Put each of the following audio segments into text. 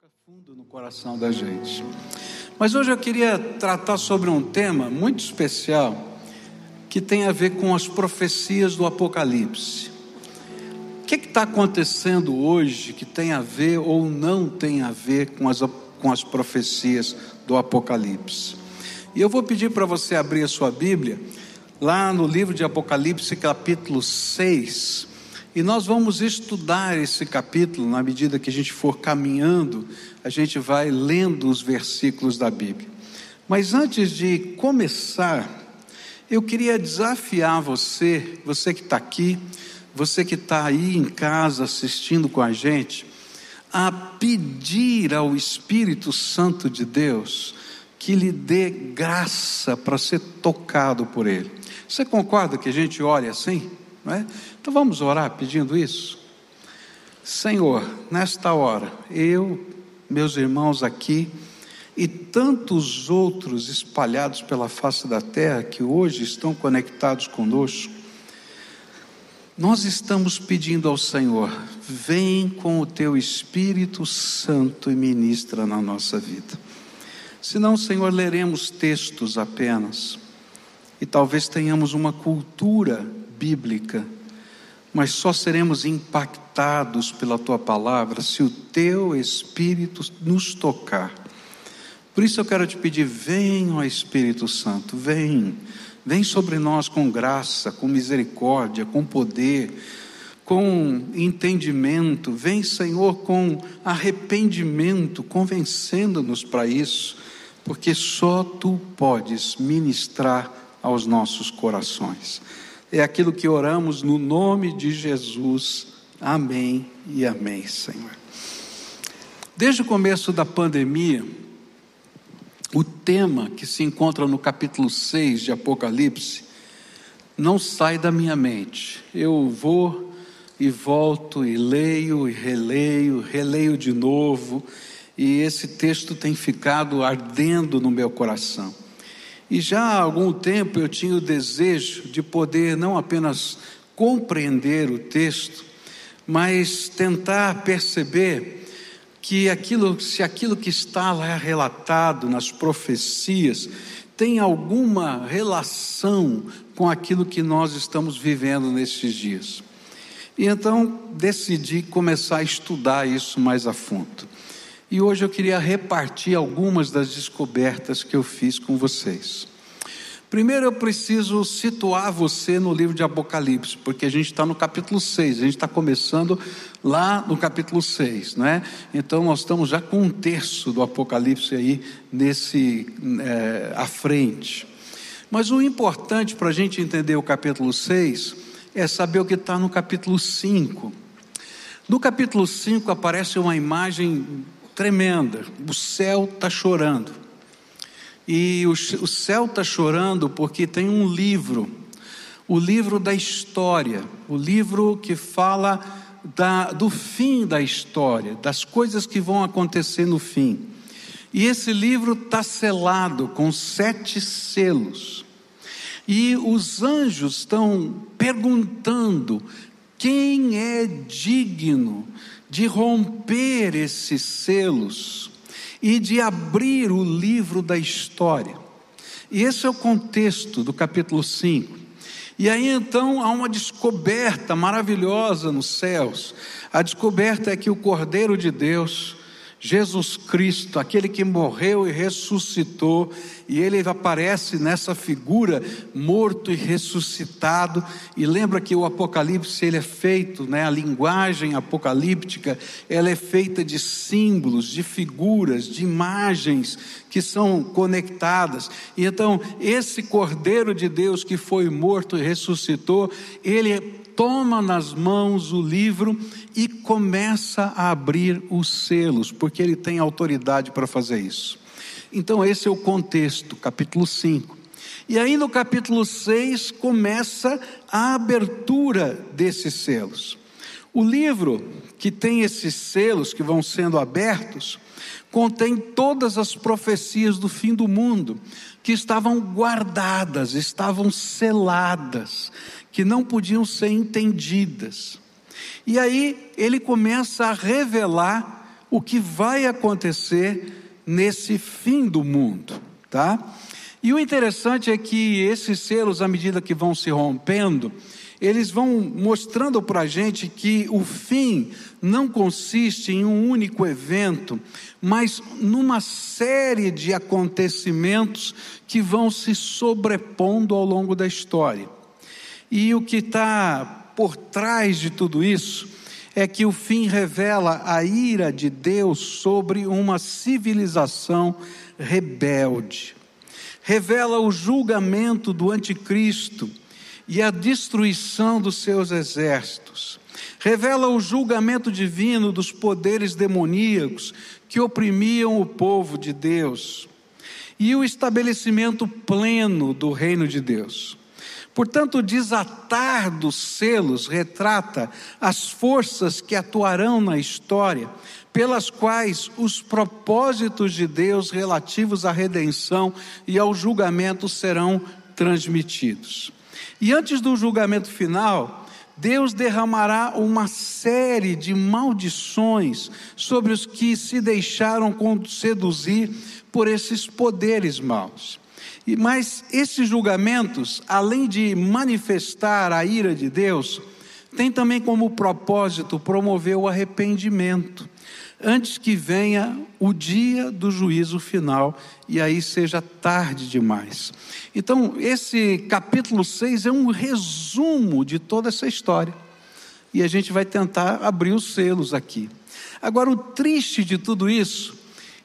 toca fundo no coração da gente. Mas hoje eu queria tratar sobre um tema muito especial que tem a ver com as profecias do Apocalipse. O que está acontecendo hoje que tem a ver ou não tem a ver com as, com as profecias do Apocalipse? E eu vou pedir para você abrir a sua Bíblia, lá no livro de Apocalipse, capítulo 6. E nós vamos estudar esse capítulo na medida que a gente for caminhando, a gente vai lendo os versículos da Bíblia. Mas antes de começar, eu queria desafiar você, você que está aqui, você que está aí em casa assistindo com a gente, a pedir ao Espírito Santo de Deus que lhe dê graça para ser tocado por Ele. Você concorda que a gente olhe assim? Não é? Então vamos orar pedindo isso? Senhor, nesta hora, eu, meus irmãos aqui e tantos outros espalhados pela face da terra que hoje estão conectados conosco, nós estamos pedindo ao Senhor, vem com o teu Espírito Santo e ministra na nossa vida. Senão, Senhor, leremos textos apenas e talvez tenhamos uma cultura bíblica, mas só seremos impactados pela tua palavra se o teu Espírito nos tocar. Por isso eu quero te pedir: vem, ó Espírito Santo, vem, vem sobre nós com graça, com misericórdia, com poder, com entendimento, vem, Senhor, com arrependimento, convencendo-nos para isso, porque só tu podes ministrar aos nossos corações. É aquilo que oramos no nome de Jesus. Amém e amém, Senhor. Desde o começo da pandemia, o tema que se encontra no capítulo 6 de Apocalipse não sai da minha mente. Eu vou e volto e leio e releio, releio de novo, e esse texto tem ficado ardendo no meu coração. E já há algum tempo eu tinha o desejo de poder não apenas compreender o texto, mas tentar perceber que aquilo, se aquilo que está lá relatado nas profecias tem alguma relação com aquilo que nós estamos vivendo nesses dias. E então decidi começar a estudar isso mais a fundo. E hoje eu queria repartir algumas das descobertas que eu fiz com vocês. Primeiro eu preciso situar você no livro de Apocalipse, porque a gente está no capítulo 6, a gente está começando lá no capítulo 6, não é? Então nós estamos já com um terço do Apocalipse aí nesse é, à frente. Mas o importante para a gente entender o capítulo 6 é saber o que está no capítulo 5. No capítulo 5 aparece uma imagem tremenda. O céu está chorando. E o, o céu está chorando porque tem um livro, o livro da história, o livro que fala da, do fim da história, das coisas que vão acontecer no fim. E esse livro está selado com sete selos. E os anjos estão perguntando: quem é digno de romper esses selos e de abrir o livro da história. E esse é o contexto do capítulo 5. E aí então há uma descoberta maravilhosa nos céus. A descoberta é que o Cordeiro de Deus Jesus Cristo, aquele que morreu e ressuscitou, e ele aparece nessa figura morto e ressuscitado. E lembra que o Apocalipse ele é feito, né, a linguagem apocalíptica, ela é feita de símbolos, de figuras, de imagens que são conectadas. E então, esse Cordeiro de Deus que foi morto e ressuscitou, ele toma nas mãos o livro e começa a abrir os selos, porque ele tem autoridade para fazer isso. Então, esse é o contexto, capítulo 5. E aí, no capítulo 6, começa a abertura desses selos. O livro que tem esses selos que vão sendo abertos, contém todas as profecias do fim do mundo, que estavam guardadas, estavam seladas, que não podiam ser entendidas. E aí ele começa a revelar o que vai acontecer nesse fim do mundo, tá? E o interessante é que esses selos, à medida que vão se rompendo, eles vão mostrando para a gente que o fim não consiste em um único evento, mas numa série de acontecimentos que vão se sobrepondo ao longo da história. E o que está por trás de tudo isso é que o fim revela a ira de Deus sobre uma civilização rebelde, revela o julgamento do anticristo e a destruição dos seus exércitos. Revela o julgamento divino dos poderes demoníacos que oprimiam o povo de Deus e o estabelecimento pleno do reino de Deus. Portanto, o desatar dos selos retrata as forças que atuarão na história, pelas quais os propósitos de Deus relativos à redenção e ao julgamento serão transmitidos. E antes do julgamento final, Deus derramará uma série de maldições sobre os que se deixaram seduzir por esses poderes maus. Mas esses julgamentos, além de manifestar a ira de Deus, tem também como propósito promover o arrependimento antes que venha o dia do juízo final e aí seja tarde demais. Então, esse capítulo 6 é um resumo de toda essa história. E a gente vai tentar abrir os selos aqui. Agora, o triste de tudo isso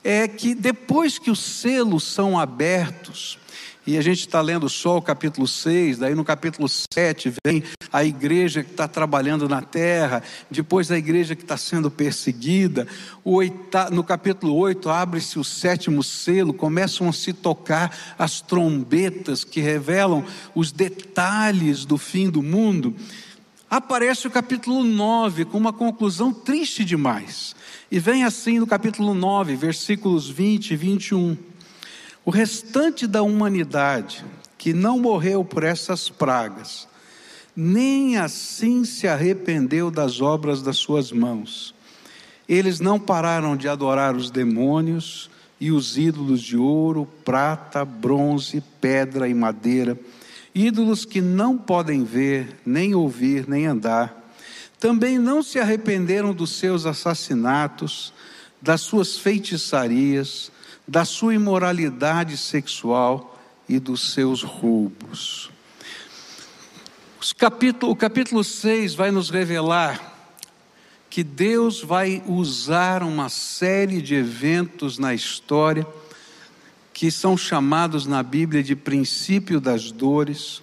é que depois que os selos são abertos, e a gente está lendo só o capítulo 6, daí no capítulo 7 vem a igreja que está trabalhando na terra, depois a igreja que está sendo perseguida. no capítulo 8 abre-se o sétimo selo, começam a se tocar as trombetas que revelam os detalhes do fim do mundo. Aparece o capítulo 9 com uma conclusão triste demais. E vem assim no capítulo 9, versículos 20 e 21. O restante da humanidade que não morreu por essas pragas, nem assim se arrependeu das obras das suas mãos. Eles não pararam de adorar os demônios e os ídolos de ouro, prata, bronze, pedra e madeira, ídolos que não podem ver, nem ouvir, nem andar. Também não se arrependeram dos seus assassinatos, das suas feitiçarias, da sua imoralidade sexual e dos seus roubos. Capítulo, o capítulo 6 vai nos revelar que Deus vai usar uma série de eventos na história que são chamados na Bíblia de princípio das dores,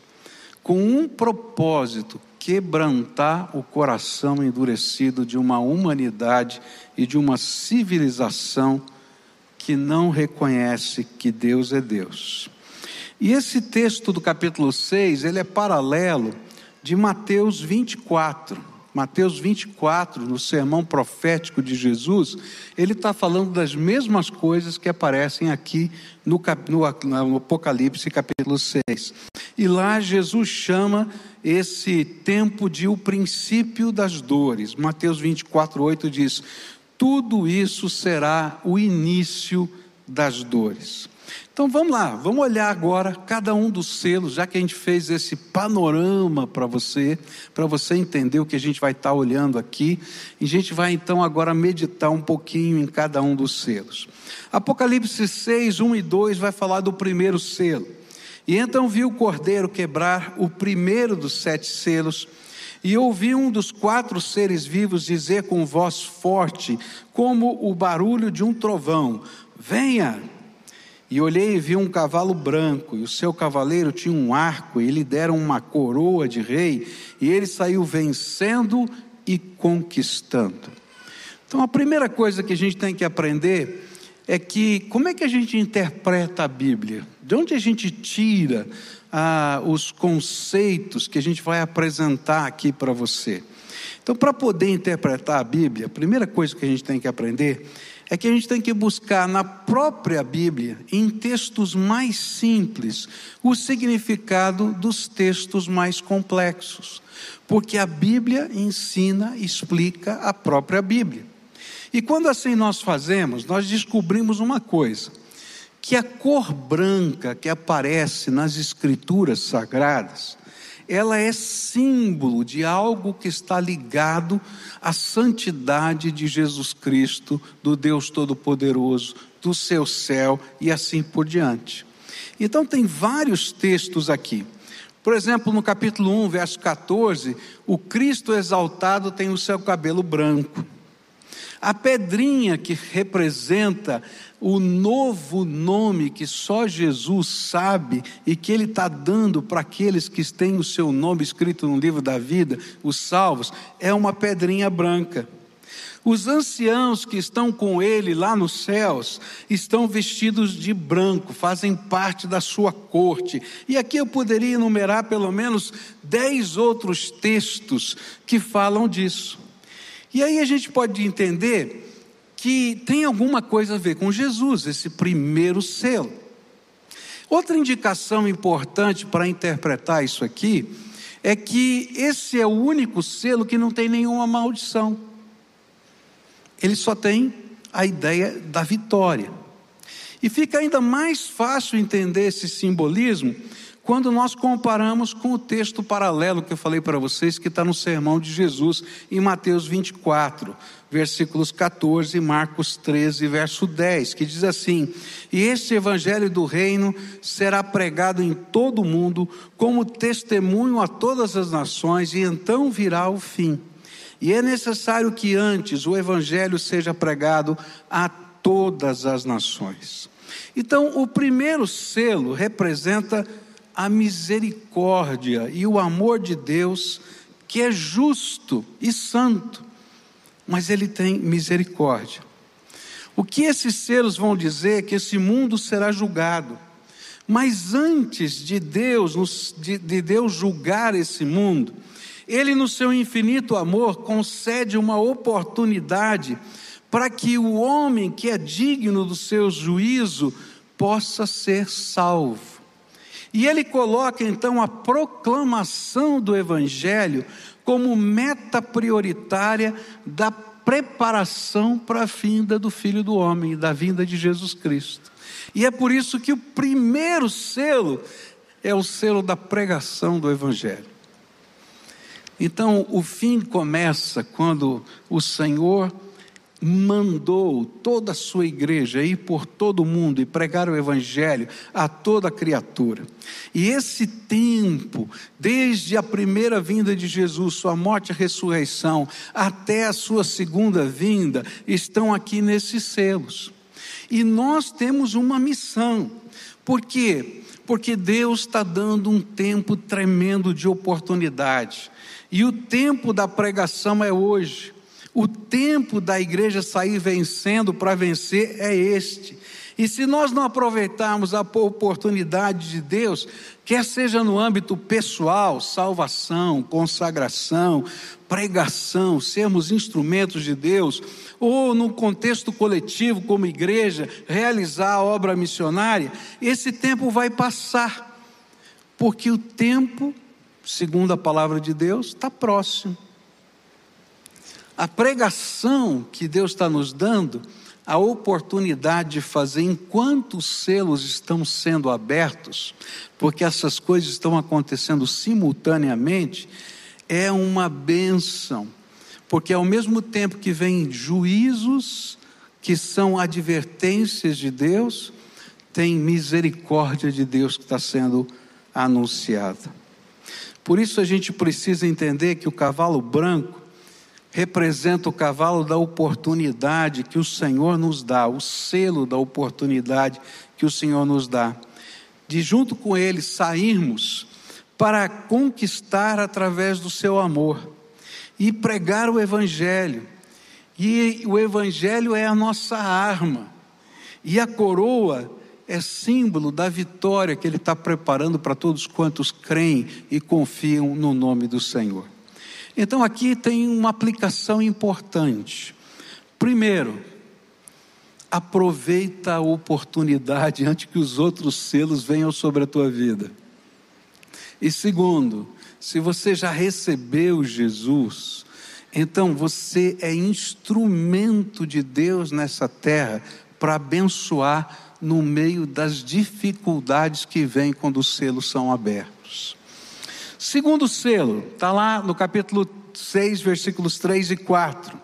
com um propósito: quebrantar o coração endurecido de uma humanidade e de uma civilização que não reconhece que Deus é Deus. E esse texto do capítulo 6, ele é paralelo de Mateus 24. Mateus 24, no sermão profético de Jesus, ele está falando das mesmas coisas que aparecem aqui no, no, no, Apocalipse capítulo 6. E lá Jesus chama esse tempo de o princípio das dores. Mateus 24, 8 diz: tudo isso será o início das dores. Então vamos lá, vamos olhar agora cada um dos selos, já que a gente fez esse panorama para você, para você entender o que a gente vai estar tá olhando aqui, e a gente vai então agora meditar um pouquinho em cada um dos selos. Apocalipse 6, 1 e 2 vai falar do primeiro selo. E então viu o cordeiro quebrar o primeiro dos sete selos e ouvi um dos quatro seres vivos dizer com voz forte, como o barulho de um trovão: Venha! E olhei e vi um cavalo branco, e o seu cavaleiro tinha um arco, e lhe deram uma coroa de rei, e ele saiu vencendo e conquistando. Então a primeira coisa que a gente tem que aprender é que como é que a gente interpreta a Bíblia? De onde a gente tira ah, os conceitos que a gente vai apresentar aqui para você. Então, para poder interpretar a Bíblia, a primeira coisa que a gente tem que aprender é que a gente tem que buscar na própria Bíblia, em textos mais simples, o significado dos textos mais complexos. Porque a Bíblia ensina, explica a própria Bíblia. E quando assim nós fazemos, nós descobrimos uma coisa: que a cor branca que aparece nas escrituras sagradas, ela é símbolo de algo que está ligado à santidade de Jesus Cristo, do Deus Todo-Poderoso, do seu céu e assim por diante. Então, tem vários textos aqui. Por exemplo, no capítulo 1, verso 14, o Cristo exaltado tem o seu cabelo branco. A pedrinha que representa o novo nome que só Jesus sabe e que Ele está dando para aqueles que têm o seu nome escrito no livro da vida, os salvos, é uma pedrinha branca. Os anciãos que estão com ele lá nos céus estão vestidos de branco, fazem parte da sua corte. E aqui eu poderia enumerar pelo menos dez outros textos que falam disso. E aí a gente pode entender que tem alguma coisa a ver com Jesus, esse primeiro selo. Outra indicação importante para interpretar isso aqui é que esse é o único selo que não tem nenhuma maldição. Ele só tem a ideia da vitória. E fica ainda mais fácil entender esse simbolismo quando nós comparamos com o texto paralelo que eu falei para vocês, que está no sermão de Jesus, em Mateus 24, versículos 14 e Marcos 13, verso 10, que diz assim: E este evangelho do reino será pregado em todo o mundo, como testemunho a todas as nações, e então virá o fim. E é necessário que antes o evangelho seja pregado a todas as nações. Então, o primeiro selo representa a misericórdia e o amor de Deus, que é justo e santo, mas ele tem misericórdia. O que esses selos vão dizer é que esse mundo será julgado. Mas antes de Deus, de, de Deus julgar esse mundo, Ele, no seu infinito amor, concede uma oportunidade para que o homem que é digno do seu juízo possa ser salvo. E ele coloca então a proclamação do Evangelho como meta prioritária da preparação para a vinda do Filho do Homem, da vinda de Jesus Cristo. E é por isso que o primeiro selo é o selo da pregação do Evangelho. Então, o fim começa quando o Senhor mandou toda a sua igreja ir por todo o mundo e pregar o evangelho a toda criatura. E esse tempo, desde a primeira vinda de Jesus, sua morte e ressurreição, até a sua segunda vinda, estão aqui nesses selos. E nós temos uma missão. Por quê? Porque Deus está dando um tempo tremendo de oportunidade. E o tempo da pregação é hoje. O tempo da igreja sair vencendo para vencer é este. E se nós não aproveitarmos a oportunidade de Deus, quer seja no âmbito pessoal, salvação, consagração, pregação, sermos instrumentos de Deus, ou no contexto coletivo, como igreja, realizar a obra missionária, esse tempo vai passar, porque o tempo, segundo a palavra de Deus, está próximo. A pregação que Deus está nos dando, a oportunidade de fazer enquanto os selos estão sendo abertos, porque essas coisas estão acontecendo simultaneamente, é uma benção, porque ao mesmo tempo que vem juízos, que são advertências de Deus, tem misericórdia de Deus que está sendo anunciada. Por isso a gente precisa entender que o cavalo branco representa o cavalo da oportunidade que o Senhor nos dá, o selo da oportunidade que o Senhor nos dá, de junto com Ele sairmos para conquistar através do seu amor e pregar o Evangelho. E o Evangelho é a nossa arma, e a coroa é símbolo da vitória que Ele está preparando para todos quantos creem e confiam no nome do Senhor. Então aqui tem uma aplicação importante. Primeiro, aproveita a oportunidade antes que os outros selos venham sobre a tua vida. E segundo, se você já recebeu Jesus, Então você é instrumento de Deus nessa terra para abençoar no meio das dificuldades que vêm quando os selos são abertos. Segundo selo, está lá no capítulo 6, versículos 3 e 4.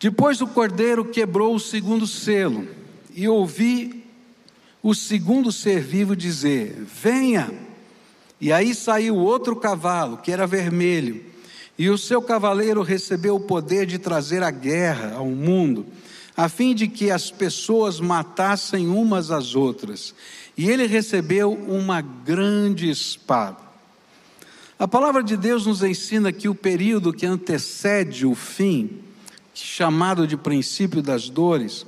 Depois o cordeiro quebrou o segundo selo, e ouvi o segundo ser vivo dizer: Venha! E aí saiu outro cavalo, que era vermelho, e o seu cavaleiro recebeu o poder de trazer a guerra ao mundo, a fim de que as pessoas matassem umas às outras. E ele recebeu uma grande espada. A palavra de Deus nos ensina que o período que antecede o fim, chamado de princípio das dores,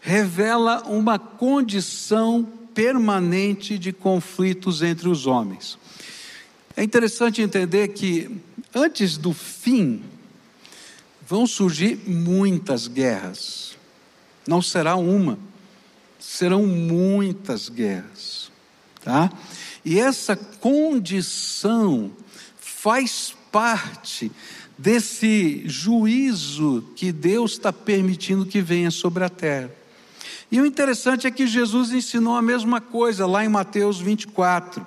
revela uma condição permanente de conflitos entre os homens. É interessante entender que antes do fim vão surgir muitas guerras. Não será uma, serão muitas guerras, tá? E essa condição faz parte desse juízo que Deus está permitindo que venha sobre a terra. E o interessante é que Jesus ensinou a mesma coisa lá em Mateus 24,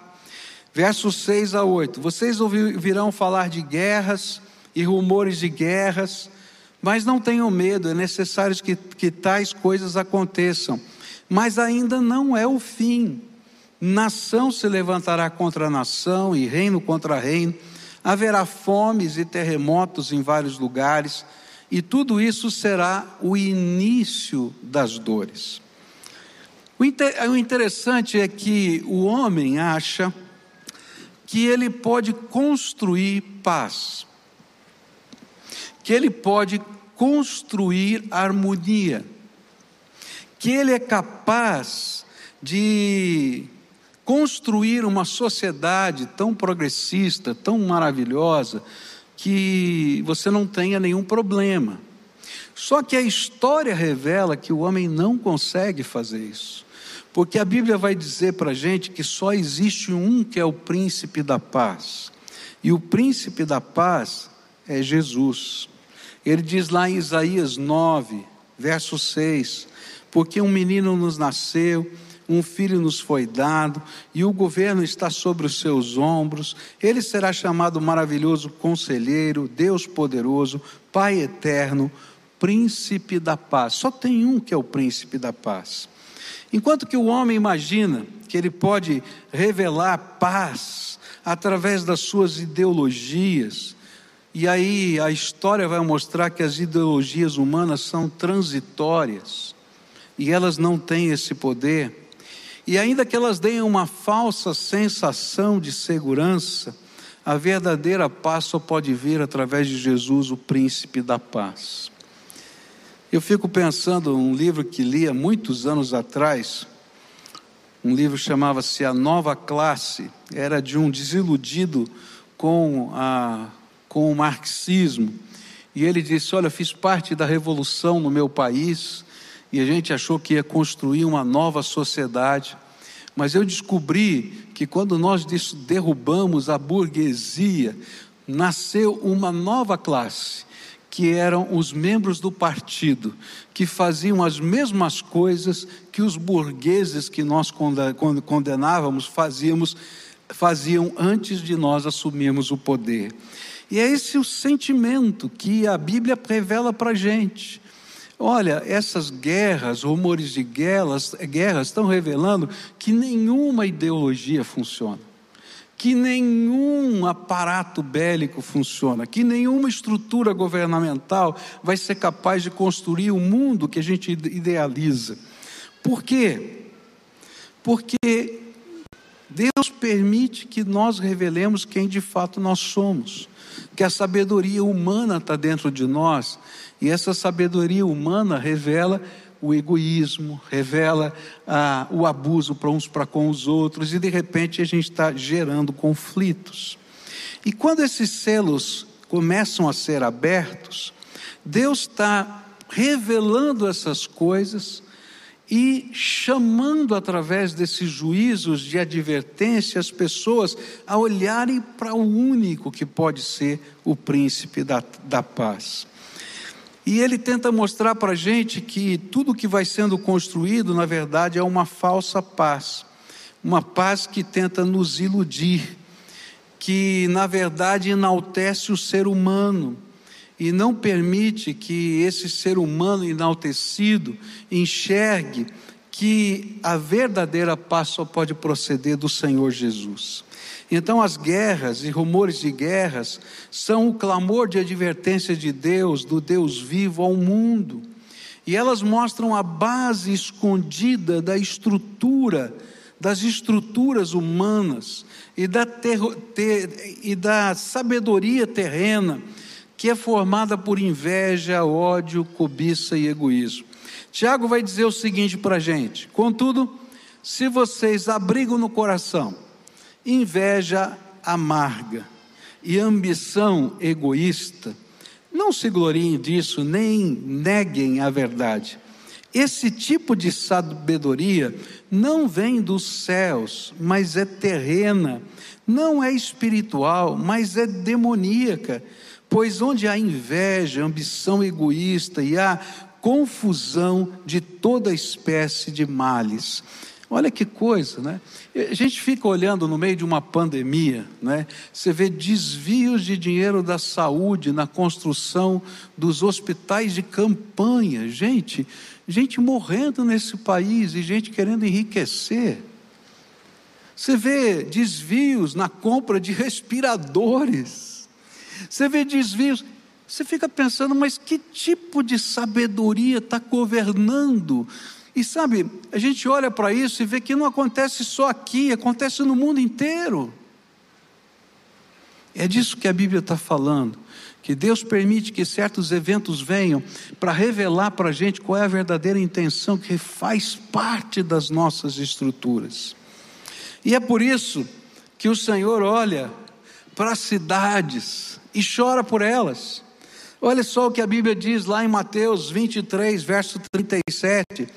versos 6 a 8. Vocês ouvirão falar de guerras e rumores de guerras, mas não tenham medo, é necessário que, que tais coisas aconteçam. Mas ainda não é o fim. Nação se levantará contra nação e reino contra reino haverá fomes e terremotos em vários lugares, e tudo isso será o início das dores. O interessante é que o homem acha que ele pode construir paz, que ele pode construir harmonia, que ele é capaz de construir uma sociedade tão progressista, tão maravilhosa, que você não tenha nenhum problema. Só que a história revela que o homem não consegue fazer isso. Porque a Bíblia vai dizer para a gente que só existe um que é o príncipe da paz. E o príncipe da paz é Jesus. Ele diz lá em Isaías 9, verso 6: Porque um menino nos nasceu um filho nos foi dado, e o governo está sobre os seus ombros. Ele será chamado maravilhoso conselheiro, Deus poderoso, Pai eterno, príncipe da paz. Só tem um que é o príncipe da paz. Enquanto que o homem imagina que ele pode revelar paz através das suas ideologias, e aí a história vai mostrar que as ideologias humanas são transitórias e elas não têm esse poder. E ainda que elas deem uma falsa sensação de segurança, a verdadeira paz só pode vir através de Jesus, o príncipe da paz. Eu fico pensando um livro que li há muitos anos atrás, um livro chamava-se A Nova Classe, era de um desiludido com, a, com o marxismo. E ele disse: Olha, fiz parte da revolução no meu país, e a gente achou que ia construir uma nova sociedade. Mas eu descobri que quando nós derrubamos a burguesia, nasceu uma nova classe, que eram os membros do partido, que faziam as mesmas coisas que os burgueses que nós condenávamos fazíamos, faziam antes de nós assumirmos o poder. E é esse o sentimento que a Bíblia revela para a gente. Olha, essas guerras, rumores de guerras, guerras estão revelando que nenhuma ideologia funciona, que nenhum aparato bélico funciona, que nenhuma estrutura governamental vai ser capaz de construir o mundo que a gente idealiza. Por quê? Porque Deus permite que nós revelemos quem de fato nós somos, que a sabedoria humana está dentro de nós e essa sabedoria humana revela o egoísmo, revela ah, o abuso para uns para com os outros, e de repente a gente está gerando conflitos. E quando esses selos começam a ser abertos, Deus está revelando essas coisas e chamando através desses juízos de advertência as pessoas a olharem para o único que pode ser o príncipe da, da paz. E ele tenta mostrar para a gente que tudo que vai sendo construído, na verdade, é uma falsa paz, uma paz que tenta nos iludir, que na verdade enaltece o ser humano e não permite que esse ser humano enaltecido enxergue que a verdadeira paz só pode proceder do Senhor Jesus. Então, as guerras e rumores de guerras são o clamor de advertência de Deus, do Deus vivo ao mundo. E elas mostram a base escondida da estrutura, das estruturas humanas e da, ter, e da sabedoria terrena que é formada por inveja, ódio, cobiça e egoísmo. Tiago vai dizer o seguinte para a gente: contudo, se vocês abrigam no coração inveja amarga e ambição egoísta, não se gloriem disso, nem neguem a verdade. Esse tipo de sabedoria não vem dos céus, mas é terrena, não é espiritual, mas é demoníaca Pois onde há inveja, ambição egoísta e há confusão de toda espécie de males. Olha que coisa, né? A gente fica olhando no meio de uma pandemia, né? Você vê desvios de dinheiro da saúde na construção dos hospitais de campanha. Gente, gente morrendo nesse país e gente querendo enriquecer. Você vê desvios na compra de respiradores. Você vê desvios, você fica pensando, mas que tipo de sabedoria está governando? E sabe, a gente olha para isso e vê que não acontece só aqui, acontece no mundo inteiro. É disso que a Bíblia está falando. Que Deus permite que certos eventos venham para revelar para a gente qual é a verdadeira intenção que faz parte das nossas estruturas. E é por isso que o Senhor olha para as cidades e chora por elas. Olha só o que a Bíblia diz lá em Mateus 23, verso 37.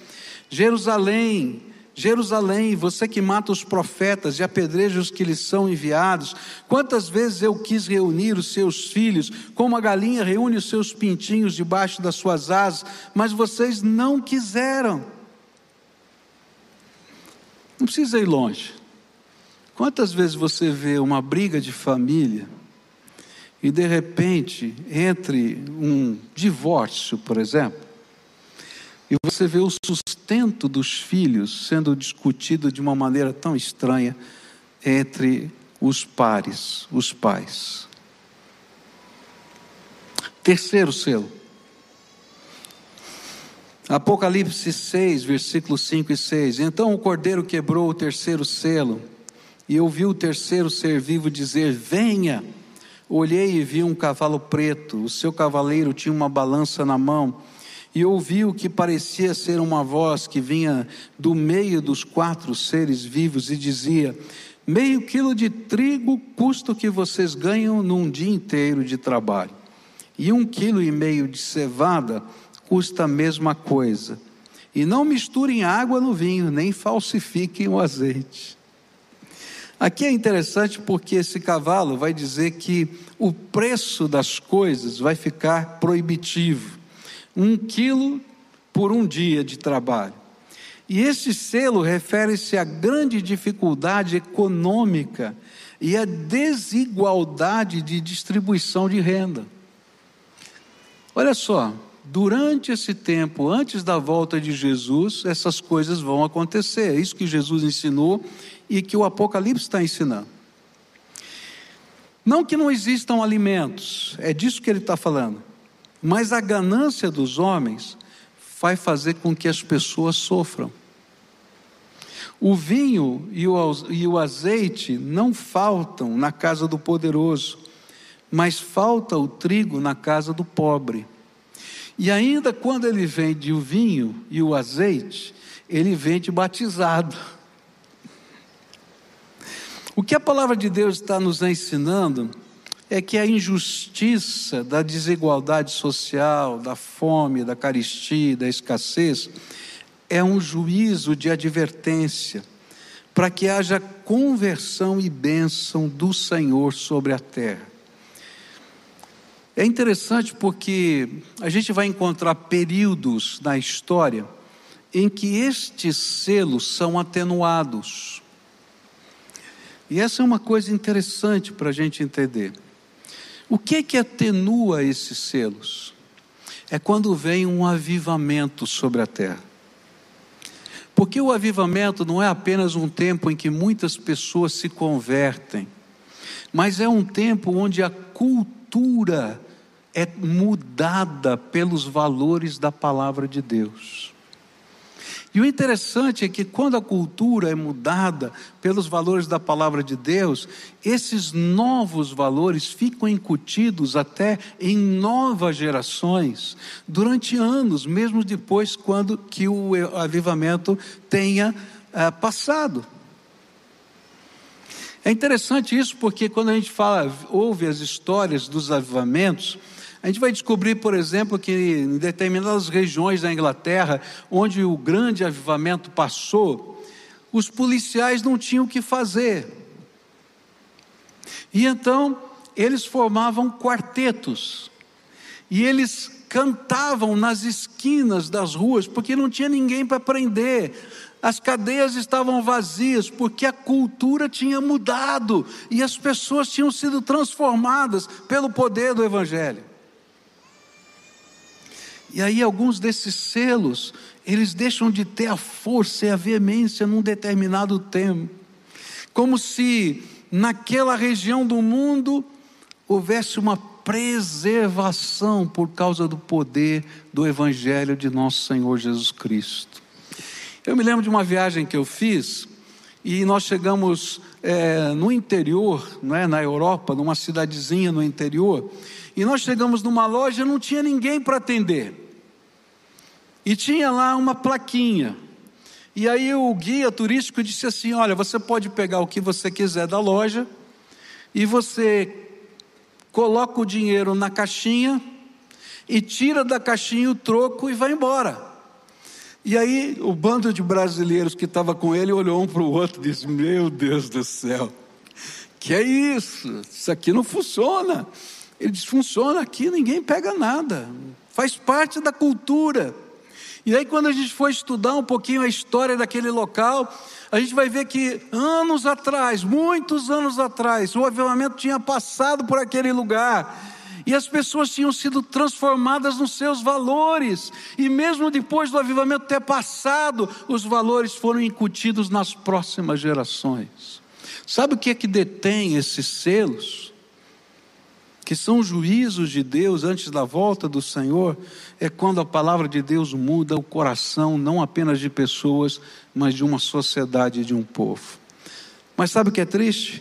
Jerusalém, Jerusalém, você que mata os profetas e apedreja os que lhes são enviados, quantas vezes eu quis reunir os seus filhos, como a galinha reúne os seus pintinhos debaixo das suas asas, mas vocês não quiseram. Não precisa ir longe. Quantas vezes você vê uma briga de família e de repente entre um divórcio, por exemplo, e você vê o sustento dos filhos sendo discutido de uma maneira tão estranha entre os pares, os pais. Terceiro selo. Apocalipse 6, versículos 5 e 6. Então o cordeiro quebrou o terceiro selo e ouvi o terceiro ser vivo dizer: Venha. Olhei e vi um cavalo preto, o seu cavaleiro tinha uma balança na mão, e ouvi o que parecia ser uma voz que vinha do meio dos quatro seres vivos e dizia: Meio quilo de trigo custa o que vocês ganham num dia inteiro de trabalho, e um quilo e meio de cevada custa a mesma coisa. E não misturem água no vinho, nem falsifiquem o azeite. Aqui é interessante porque esse cavalo vai dizer que o preço das coisas vai ficar proibitivo. Um quilo por um dia de trabalho. E esse selo refere-se à grande dificuldade econômica e à desigualdade de distribuição de renda. Olha só, durante esse tempo, antes da volta de Jesus, essas coisas vão acontecer. É isso que Jesus ensinou e que o Apocalipse está ensinando. Não que não existam alimentos, é disso que ele está falando, mas a ganância dos homens vai fazer com que as pessoas sofram. O vinho e o, e o azeite não faltam na casa do poderoso, mas falta o trigo na casa do pobre. E ainda quando ele vende o vinho e o azeite, ele vende batizado. O que a palavra de Deus está nos ensinando é que a injustiça da desigualdade social, da fome, da caristia, da escassez, é um juízo de advertência, para que haja conversão e bênção do Senhor sobre a terra. É interessante porque a gente vai encontrar períodos na história em que estes selos são atenuados. E essa é uma coisa interessante para a gente entender. O que é que atenua esses selos? É quando vem um avivamento sobre a terra. Porque o avivamento não é apenas um tempo em que muitas pessoas se convertem, mas é um tempo onde a cultura é mudada pelos valores da palavra de Deus. E o interessante é que quando a cultura é mudada pelos valores da palavra de Deus, esses novos valores ficam incutidos até em novas gerações, durante anos, mesmo depois quando que o avivamento tenha é, passado. É interessante isso porque quando a gente fala, ouve as histórias dos avivamentos, a gente vai descobrir, por exemplo, que em determinadas regiões da Inglaterra, onde o grande avivamento passou, os policiais não tinham o que fazer. E então eles formavam quartetos. E eles cantavam nas esquinas das ruas, porque não tinha ninguém para prender. As cadeias estavam vazias, porque a cultura tinha mudado e as pessoas tinham sido transformadas pelo poder do Evangelho. E aí alguns desses selos, eles deixam de ter a força e a veemência num determinado tempo. Como se naquela região do mundo houvesse uma preservação por causa do poder do Evangelho de nosso Senhor Jesus Cristo. Eu me lembro de uma viagem que eu fiz e nós chegamos é, no interior, não é, na Europa, numa cidadezinha no interior, e nós chegamos numa loja, não tinha ninguém para atender. E tinha lá uma plaquinha. E aí o guia turístico disse assim: Olha, você pode pegar o que você quiser da loja e você coloca o dinheiro na caixinha e tira da caixinha o troco e vai embora. E aí o bando de brasileiros que estava com ele olhou um para o outro e disse: Meu Deus do céu, que é isso? Isso aqui não funciona. Ele disse: Funciona aqui, ninguém pega nada, faz parte da cultura. E aí, quando a gente for estudar um pouquinho a história daquele local, a gente vai ver que anos atrás, muitos anos atrás, o avivamento tinha passado por aquele lugar. E as pessoas tinham sido transformadas nos seus valores, e mesmo depois do avivamento ter passado, os valores foram incutidos nas próximas gerações. Sabe o que é que detém esses selos? Que são juízos de Deus antes da volta do Senhor, é quando a palavra de Deus muda o coração, não apenas de pessoas, mas de uma sociedade, de um povo. Mas sabe o que é triste?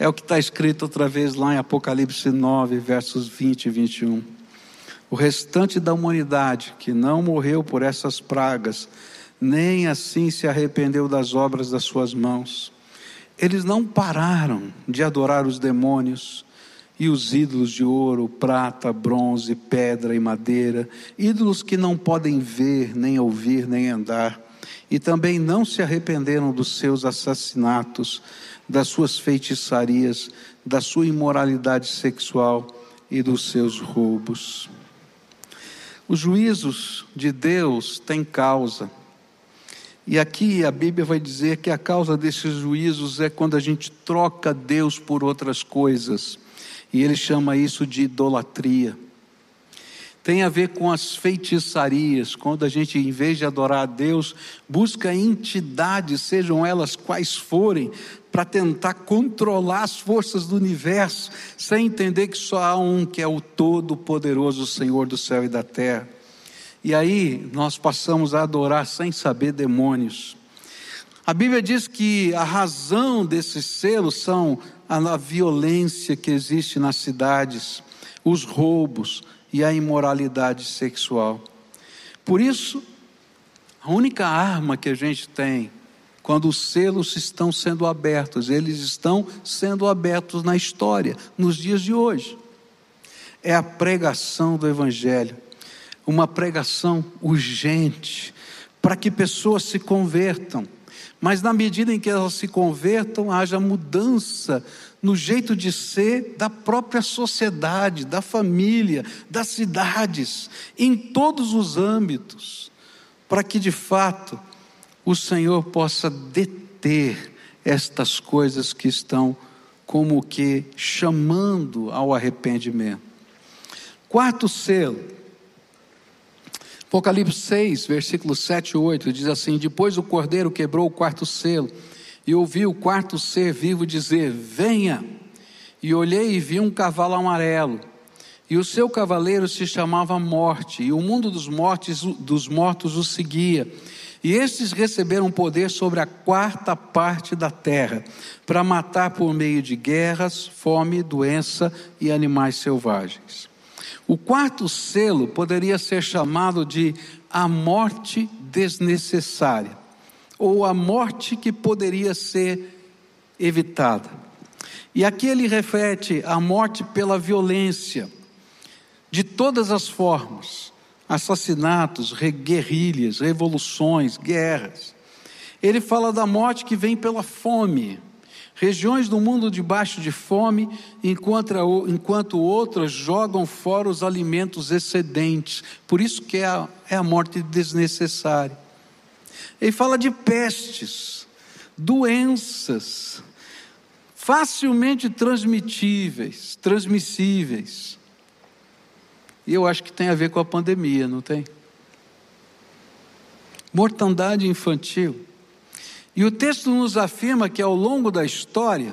É o que está escrito outra vez lá em Apocalipse 9, versos 20 e 21. O restante da humanidade que não morreu por essas pragas, nem assim se arrependeu das obras das suas mãos, eles não pararam de adorar os demônios, e os ídolos de ouro, prata, bronze, pedra e madeira, ídolos que não podem ver, nem ouvir, nem andar, e também não se arrependeram dos seus assassinatos, das suas feitiçarias, da sua imoralidade sexual e dos seus roubos. Os juízos de Deus têm causa. E aqui a Bíblia vai dizer que a causa desses juízos é quando a gente troca Deus por outras coisas. E ele chama isso de idolatria. Tem a ver com as feitiçarias, quando a gente, em vez de adorar a Deus, busca entidades, sejam elas quais forem, para tentar controlar as forças do universo, sem entender que só há um que é o Todo-Poderoso Senhor do céu e da terra. E aí nós passamos a adorar sem saber demônios. A Bíblia diz que a razão desses selos são a violência que existe nas cidades, os roubos e a imoralidade sexual. Por isso, a única arma que a gente tem quando os selos estão sendo abertos, eles estão sendo abertos na história, nos dias de hoje, é a pregação do Evangelho, uma pregação urgente para que pessoas se convertam. Mas na medida em que elas se convertam, haja mudança no jeito de ser da própria sociedade, da família, das cidades, em todos os âmbitos, para que de fato o Senhor possa deter estas coisas que estão como que chamando ao arrependimento. Quarto selo. Apocalipse 6, versículos 7 e 8 diz assim: Depois o cordeiro quebrou o quarto selo e ouvi o quarto ser vivo dizer: Venha! E olhei e vi um cavalo amarelo. E o seu cavaleiro se chamava Morte, e o mundo dos mortos, dos mortos o seguia. E estes receberam poder sobre a quarta parte da terra, para matar por meio de guerras, fome, doença e animais selvagens. O quarto selo poderia ser chamado de a morte desnecessária ou a morte que poderia ser evitada. E aqui ele reflete a morte pela violência, de todas as formas assassinatos, guerrilhas, revoluções, guerras. Ele fala da morte que vem pela fome. Regiões do mundo debaixo de fome, enquanto, outras jogam fora os alimentos excedentes. Por isso que é a, é a morte desnecessária. Ele fala de pestes, doenças, facilmente transmitíveis, transmissíveis. E eu acho que tem a ver com a pandemia, não tem? Mortandade infantil. E o texto nos afirma que ao longo da história,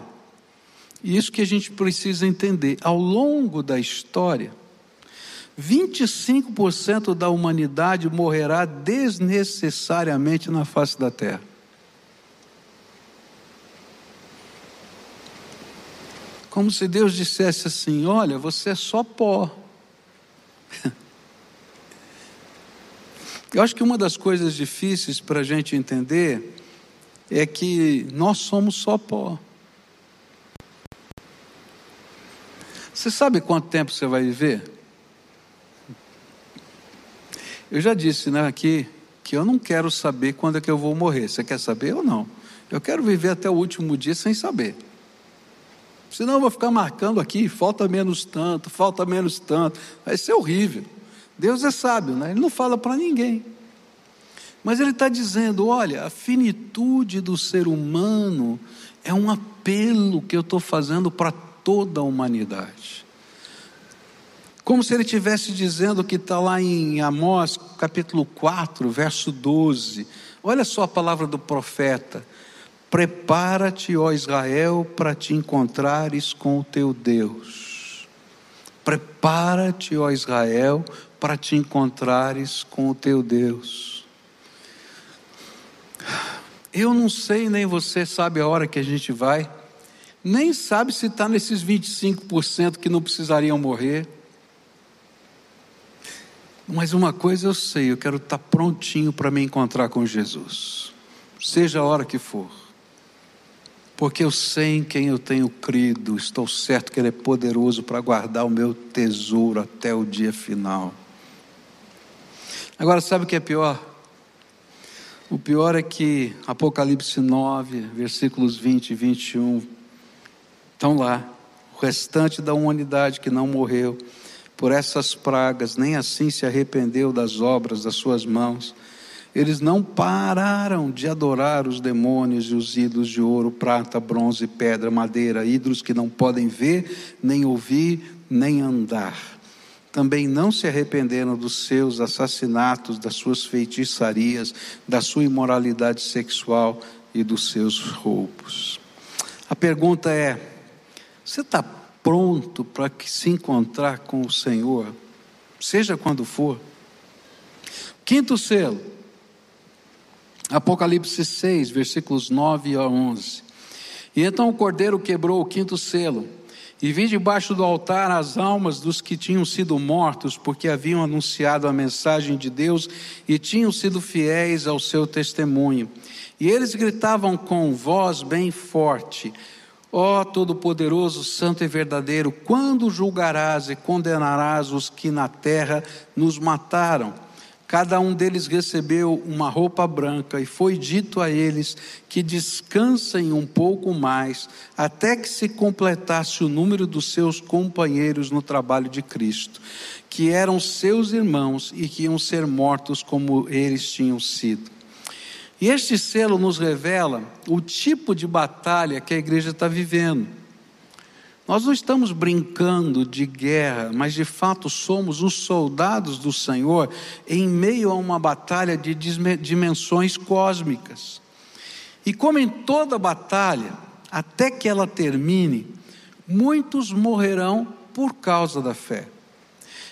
e isso que a gente precisa entender, ao longo da história, 25% da humanidade morrerá desnecessariamente na face da terra. Como se Deus dissesse assim: Olha, você é só pó. Eu acho que uma das coisas difíceis para a gente entender é que nós somos só pó. Você sabe quanto tempo você vai viver? Eu já disse né, aqui que eu não quero saber quando é que eu vou morrer. Você quer saber ou não? Eu quero viver até o último dia sem saber. Senão eu vou ficar marcando aqui, falta menos tanto, falta menos tanto. Vai ser horrível. Deus é sábio, né? Ele não fala para ninguém. Mas ele está dizendo: olha, a finitude do ser humano é um apelo que eu estou fazendo para toda a humanidade. Como se ele estivesse dizendo que está lá em Amós, capítulo 4, verso 12. Olha só a palavra do profeta. Prepara-te, ó Israel, para te encontrares com o teu Deus. Prepara-te, ó Israel, para te encontrares com o teu Deus. Eu não sei, nem você sabe a hora que a gente vai, nem sabe se está nesses 25% que não precisariam morrer. Mas uma coisa eu sei, eu quero estar prontinho para me encontrar com Jesus, seja a hora que for, porque eu sei em quem eu tenho crido, estou certo que Ele é poderoso para guardar o meu tesouro até o dia final. Agora, sabe o que é pior? O pior é que Apocalipse 9, versículos 20 e 21, estão lá, o restante da humanidade que não morreu por essas pragas, nem assim se arrependeu das obras das suas mãos. Eles não pararam de adorar os demônios e os ídolos de ouro, prata, bronze, pedra, madeira, ídolos que não podem ver, nem ouvir, nem andar. Também não se arrependeram dos seus assassinatos, das suas feitiçarias, da sua imoralidade sexual e dos seus roubos. A pergunta é: você está pronto para se encontrar com o Senhor, seja quando for. Quinto selo, Apocalipse 6, versículos 9 a 11. E então o cordeiro quebrou o quinto selo, e vi debaixo do altar as almas dos que tinham sido mortos, porque haviam anunciado a mensagem de Deus e tinham sido fiéis ao seu testemunho. E eles gritavam com voz bem forte: Ó Todo-Poderoso, Santo e Verdadeiro, quando julgarás e condenarás os que na terra nos mataram? Cada um deles recebeu uma roupa branca, e foi dito a eles que descansem um pouco mais, até que se completasse o número dos seus companheiros no trabalho de Cristo, que eram seus irmãos e que iam ser mortos como eles tinham sido. E este selo nos revela o tipo de batalha que a igreja está vivendo. Nós não estamos brincando de guerra, mas de fato somos os soldados do Senhor em meio a uma batalha de dimensões cósmicas. E como em toda batalha, até que ela termine, muitos morrerão por causa da fé.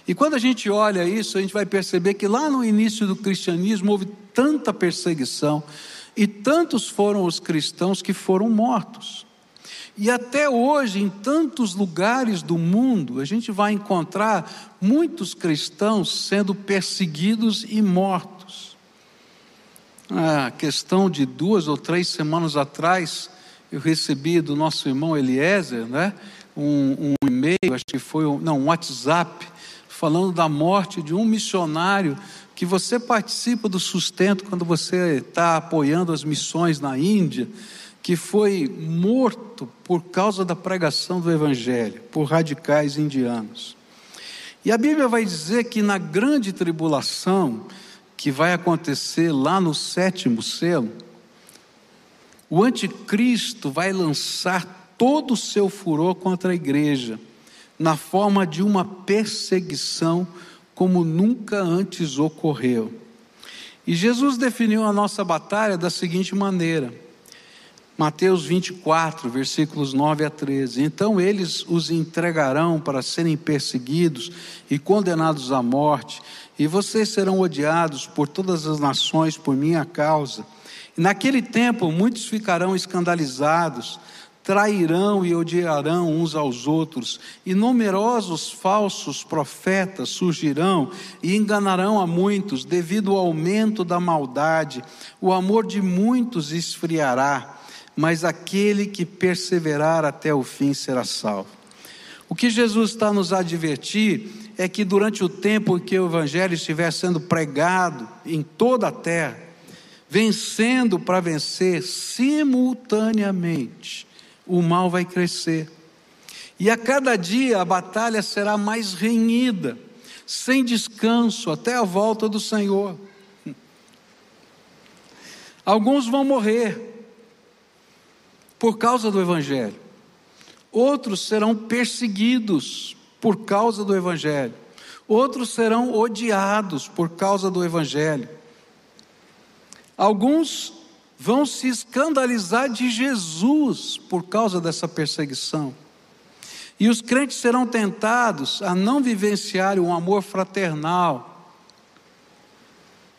E quando a gente olha isso, a gente vai perceber que lá no início do cristianismo houve tanta perseguição e tantos foram os cristãos que foram mortos. E até hoje, em tantos lugares do mundo, a gente vai encontrar muitos cristãos sendo perseguidos e mortos. A questão de duas ou três semanas atrás, eu recebi do nosso irmão Eliezer, né, um, um e-mail, acho que foi um, não, um WhatsApp, falando da morte de um missionário que você participa do sustento quando você está apoiando as missões na Índia que foi morto por causa da pregação do Evangelho, por radicais indianos. E a Bíblia vai dizer que na grande tribulação, que vai acontecer lá no sétimo selo, o anticristo vai lançar todo o seu furor contra a igreja, na forma de uma perseguição como nunca antes ocorreu. E Jesus definiu a nossa batalha da seguinte maneira: Mateus 24, versículos 9 a 13. Então eles os entregarão para serem perseguidos e condenados à morte, e vocês serão odiados por todas as nações por minha causa. E naquele tempo muitos ficarão escandalizados, trairão e odiarão uns aos outros, e numerosos falsos profetas surgirão e enganarão a muitos, devido ao aumento da maldade. O amor de muitos esfriará mas aquele que perseverar até o fim será salvo. O que Jesus está nos advertir é que durante o tempo em que o Evangelho estiver sendo pregado em toda a terra, vencendo para vencer simultaneamente, o mal vai crescer. E a cada dia a batalha será mais renhida, sem descanso, até a volta do Senhor. Alguns vão morrer, por causa do Evangelho. Outros serão perseguidos por causa do Evangelho. Outros serão odiados por causa do Evangelho. Alguns vão se escandalizar de Jesus por causa dessa perseguição. E os crentes serão tentados a não vivenciar um amor fraternal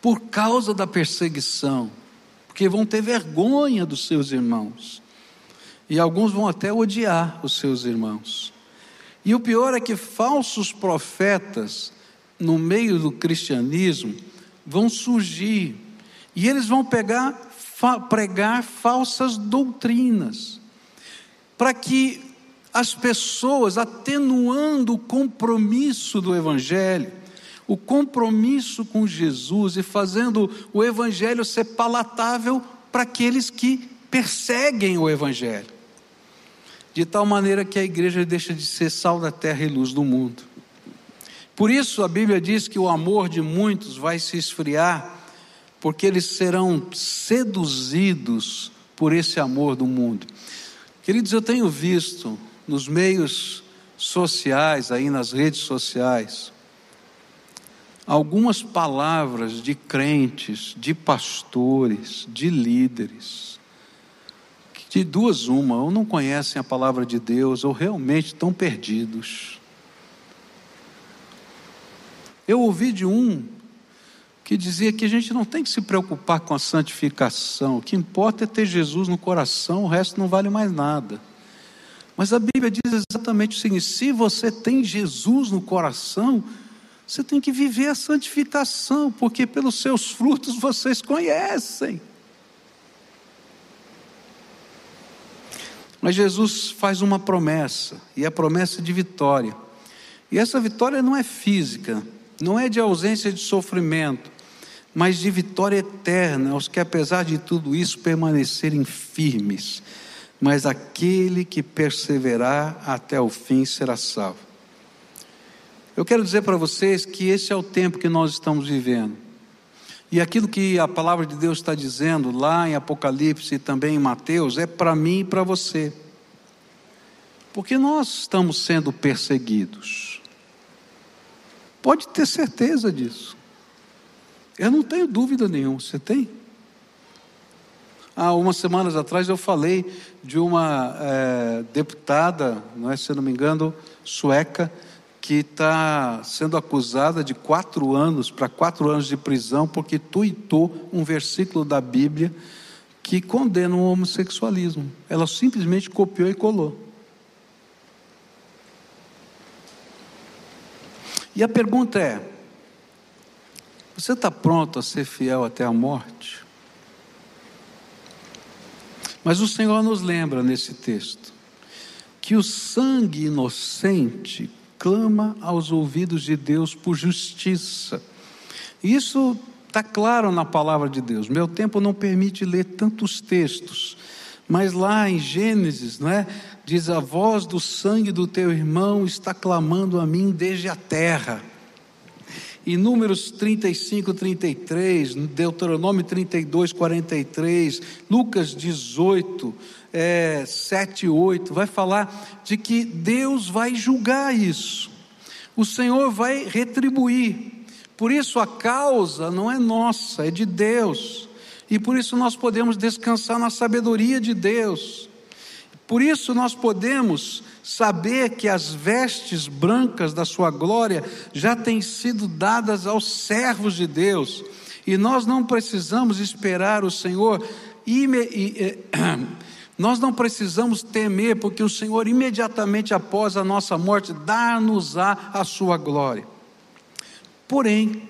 por causa da perseguição, porque vão ter vergonha dos seus irmãos. E alguns vão até odiar os seus irmãos. E o pior é que falsos profetas, no meio do cristianismo, vão surgir. E eles vão pegar, pregar falsas doutrinas. Para que as pessoas, atenuando o compromisso do Evangelho, o compromisso com Jesus e fazendo o Evangelho ser palatável para aqueles que perseguem o Evangelho de tal maneira que a igreja deixa de ser sal da terra e luz do mundo. Por isso a Bíblia diz que o amor de muitos vai se esfriar, porque eles serão seduzidos por esse amor do mundo. Queridos, eu tenho visto nos meios sociais, aí nas redes sociais, algumas palavras de crentes, de pastores, de líderes, de duas, uma, ou não conhecem a palavra de Deus, ou realmente estão perdidos. Eu ouvi de um que dizia que a gente não tem que se preocupar com a santificação, o que importa é ter Jesus no coração, o resto não vale mais nada. Mas a Bíblia diz exatamente o seguinte: se você tem Jesus no coração, você tem que viver a santificação, porque pelos seus frutos vocês conhecem. Mas Jesus faz uma promessa, e a promessa de vitória. E essa vitória não é física, não é de ausência de sofrimento, mas de vitória eterna aos que, apesar de tudo isso, permanecerem firmes. Mas aquele que perseverar até o fim será salvo. Eu quero dizer para vocês que esse é o tempo que nós estamos vivendo. E aquilo que a palavra de Deus está dizendo lá em Apocalipse e também em Mateus é para mim e para você. Porque nós estamos sendo perseguidos. Pode ter certeza disso. Eu não tenho dúvida nenhuma. Você tem? Há umas semanas atrás eu falei de uma é, deputada, não é, se não me engano, sueca, que está sendo acusada de quatro anos para quatro anos de prisão porque tuitou um versículo da Bíblia que condena o homossexualismo. Ela simplesmente copiou e colou. E a pergunta é: você está pronto a ser fiel até a morte? Mas o Senhor nos lembra nesse texto que o sangue inocente clama aos ouvidos de Deus por justiça. Isso está claro na palavra de Deus. Meu tempo não permite ler tantos textos, mas lá em Gênesis, não é? Diz: A voz do sangue do teu irmão está clamando a mim desde a terra. Em Números 35, 33, Deuteronômio 32, 43, Lucas 18, é, 7 e 8, vai falar de que Deus vai julgar isso, o Senhor vai retribuir, por isso a causa não é nossa, é de Deus, e por isso nós podemos descansar na sabedoria de Deus, por isso nós podemos saber que as vestes brancas da Sua glória já têm sido dadas aos servos de Deus, e nós não precisamos esperar o Senhor. Nós não precisamos temer, porque o Senhor, imediatamente após a nossa morte, dá-nos-á a sua glória. Porém,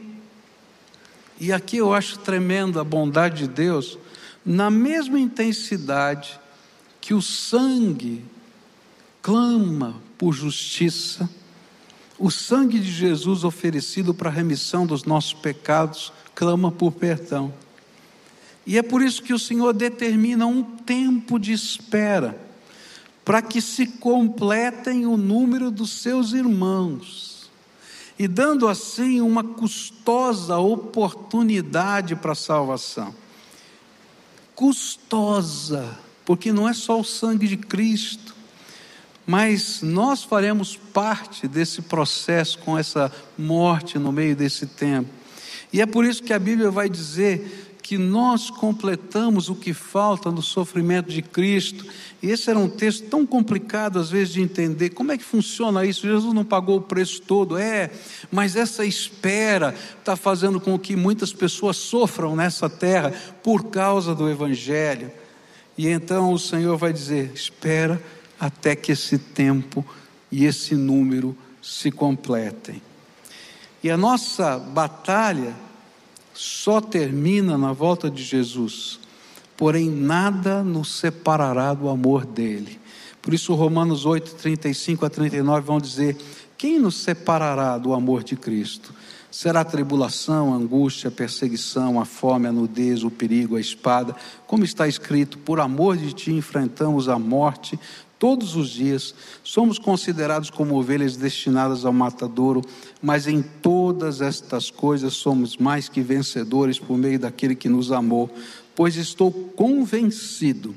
e aqui eu acho tremenda a bondade de Deus, na mesma intensidade que o sangue clama por justiça, o sangue de Jesus oferecido para a remissão dos nossos pecados clama por perdão. E é por isso que o Senhor determina um tempo de espera, para que se completem o número dos seus irmãos, e dando assim uma custosa oportunidade para a salvação. Custosa, porque não é só o sangue de Cristo, mas nós faremos parte desse processo com essa morte no meio desse tempo. E é por isso que a Bíblia vai dizer que nós completamos o que falta no sofrimento de Cristo. E esse era um texto tão complicado às vezes de entender. Como é que funciona isso? Jesus não pagou o preço todo, é, mas essa espera está fazendo com que muitas pessoas sofram nessa terra por causa do Evangelho. E então o Senhor vai dizer: espera até que esse tempo e esse número se completem. E a nossa batalha só termina na volta de Jesus. Porém, nada nos separará do amor dele. Por isso, Romanos 8, 35 a 39 vão dizer: Quem nos separará do amor de Cristo? Será a tribulação, a angústia, a perseguição, a fome, a nudez, o perigo, a espada? Como está escrito: Por amor de ti enfrentamos a morte todos os dias, somos considerados como ovelhas destinadas ao matadouro, mas em todas estas coisas somos mais que vencedores por meio daquele que nos amou, pois estou convencido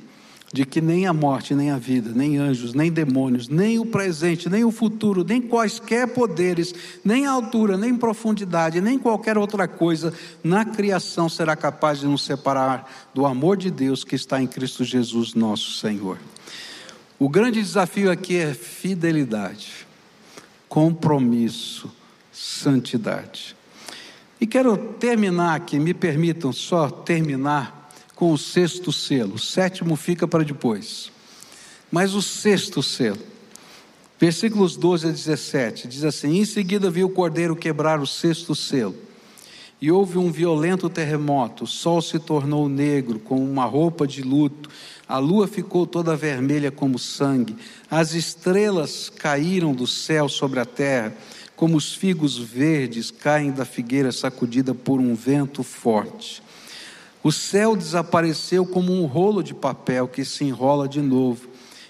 de que nem a morte, nem a vida, nem anjos, nem demônios, nem o presente, nem o futuro, nem quaisquer poderes, nem altura, nem profundidade, nem qualquer outra coisa na criação será capaz de nos separar do amor de Deus que está em Cristo Jesus, nosso Senhor. O grande desafio aqui é fidelidade, compromisso, santidade. E quero terminar aqui, me permitam só terminar com o sexto selo. O sétimo fica para depois. Mas o sexto selo, versículos 12 a 17, diz assim: Em seguida viu o cordeiro quebrar o sexto selo. E houve um violento terremoto. O sol se tornou negro, com uma roupa de luto. A lua ficou toda vermelha como sangue. As estrelas caíram do céu sobre a terra, como os figos verdes caem da figueira sacudida por um vento forte. O céu desapareceu como um rolo de papel que se enrola de novo,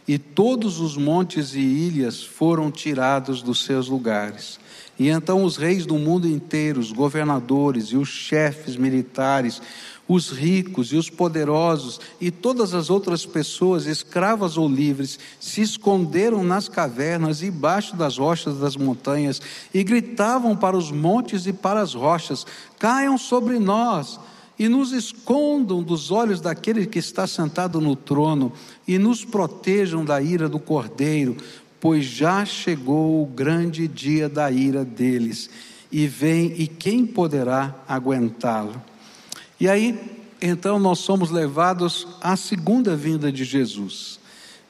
e todos os montes e ilhas foram tirados dos seus lugares. E então os reis do mundo inteiro, os governadores e os chefes militares, os ricos e os poderosos e todas as outras pessoas, escravas ou livres, se esconderam nas cavernas e embaixo das rochas das montanhas e gritavam para os montes e para as rochas: caiam sobre nós e nos escondam dos olhos daquele que está sentado no trono e nos protejam da ira do cordeiro, pois já chegou o grande dia da ira deles, e vem, e quem poderá aguentá-lo? E aí, então, nós somos levados à segunda vinda de Jesus.